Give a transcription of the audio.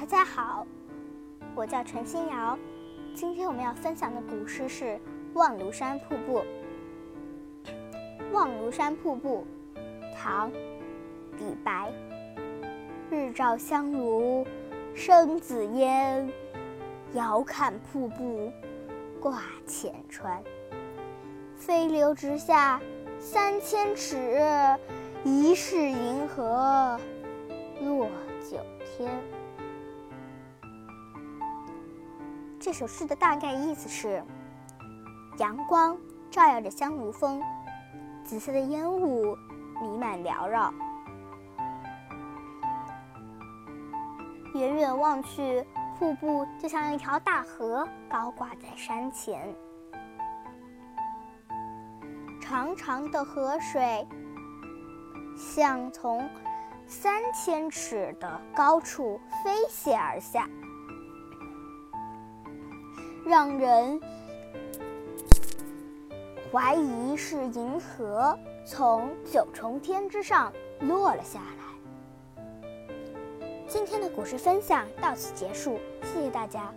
大家好，我叫陈新瑶。今天我们要分享的古诗是《望庐山瀑布》。望庐山瀑布，唐·李白。日照香炉生紫烟，遥看瀑布挂前川。飞流直下三千尺，疑是银河落九天。这首诗的大概意思是：阳光照耀着香炉峰，紫色的烟雾弥漫缭绕。远远望去，瀑布就像一条大河高挂在山前，长长的河水像从三千尺的高处飞泻而下。让人怀疑是银河从九重天之上落了下来。今天的古诗分享到此结束，谢谢大家。